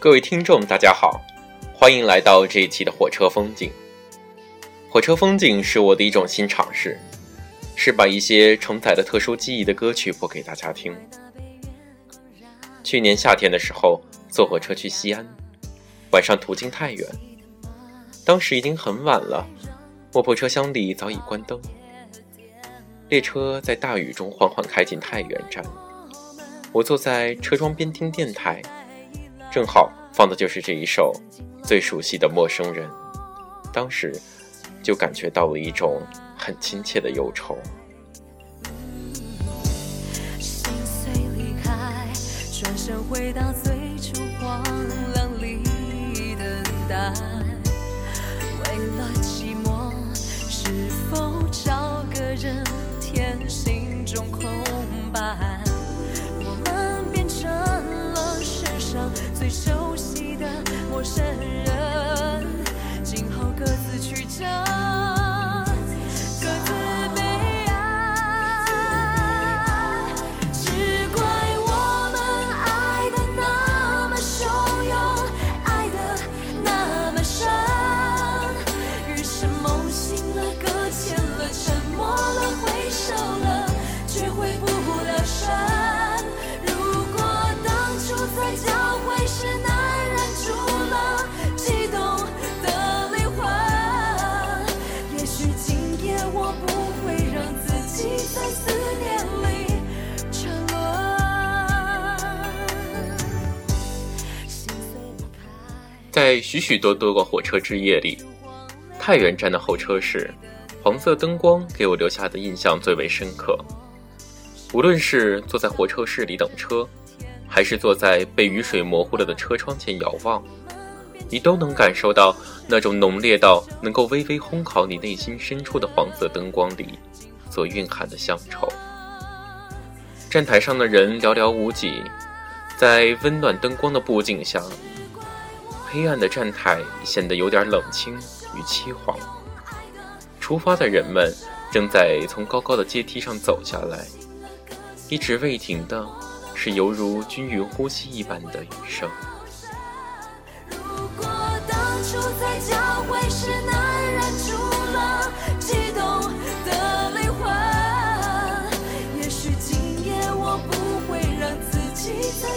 各位听众，大家好，欢迎来到这一期的火车风景。火车风景是我的一种新尝试，是把一些承载了特殊记忆的歌曲播给大家听。去年夏天的时候，坐火车去西安，晚上途经太原，当时已经很晚了，卧铺车厢里早已关灯。列车在大雨中缓缓开进太原站，我坐在车窗边听电台，正好放的就是这一首最熟悉的《陌生人》，当时就感觉到了一种很亲切的忧愁。心碎离开，转身回到最初荒凉里等待。为了寂寞，是否找个人填心中空白？在许许多多个火车之夜里，太原站的候车室，黄色灯光给我留下的印象最为深刻。无论是坐在火车室里等车，还是坐在被雨水模糊了的车窗前遥望，你都能感受到那种浓烈到能够微微烘烤你内心深处的黄色灯光里所蕴含的乡愁。站台上的人寥寥无几，在温暖灯光的布景下，黑暗的站台显得有点冷清与凄惶。出发的人们正在从高高的阶梯上走下来，一直未停的是犹如均匀呼吸一般的雨声。如果当初在交汇时难忍住了悸动的灵魂，也许今夜我不会让自己在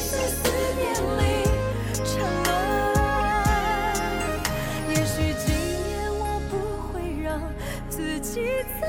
在思念里沉沦也许今夜我不会让自己在